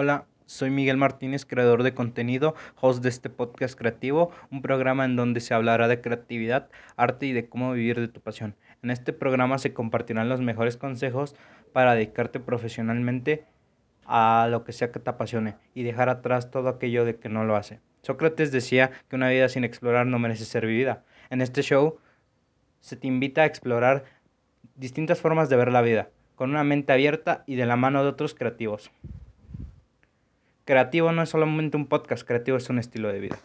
Hola, soy Miguel Martínez, creador de contenido, host de este podcast creativo, un programa en donde se hablará de creatividad, arte y de cómo vivir de tu pasión. En este programa se compartirán los mejores consejos para dedicarte profesionalmente a lo que sea que te apasione y dejar atrás todo aquello de que no lo hace. Sócrates decía que una vida sin explorar no merece ser vivida. En este show se te invita a explorar distintas formas de ver la vida, con una mente abierta y de la mano de otros creativos. Creativo no es solamente un podcast, creativo es un estilo de vida.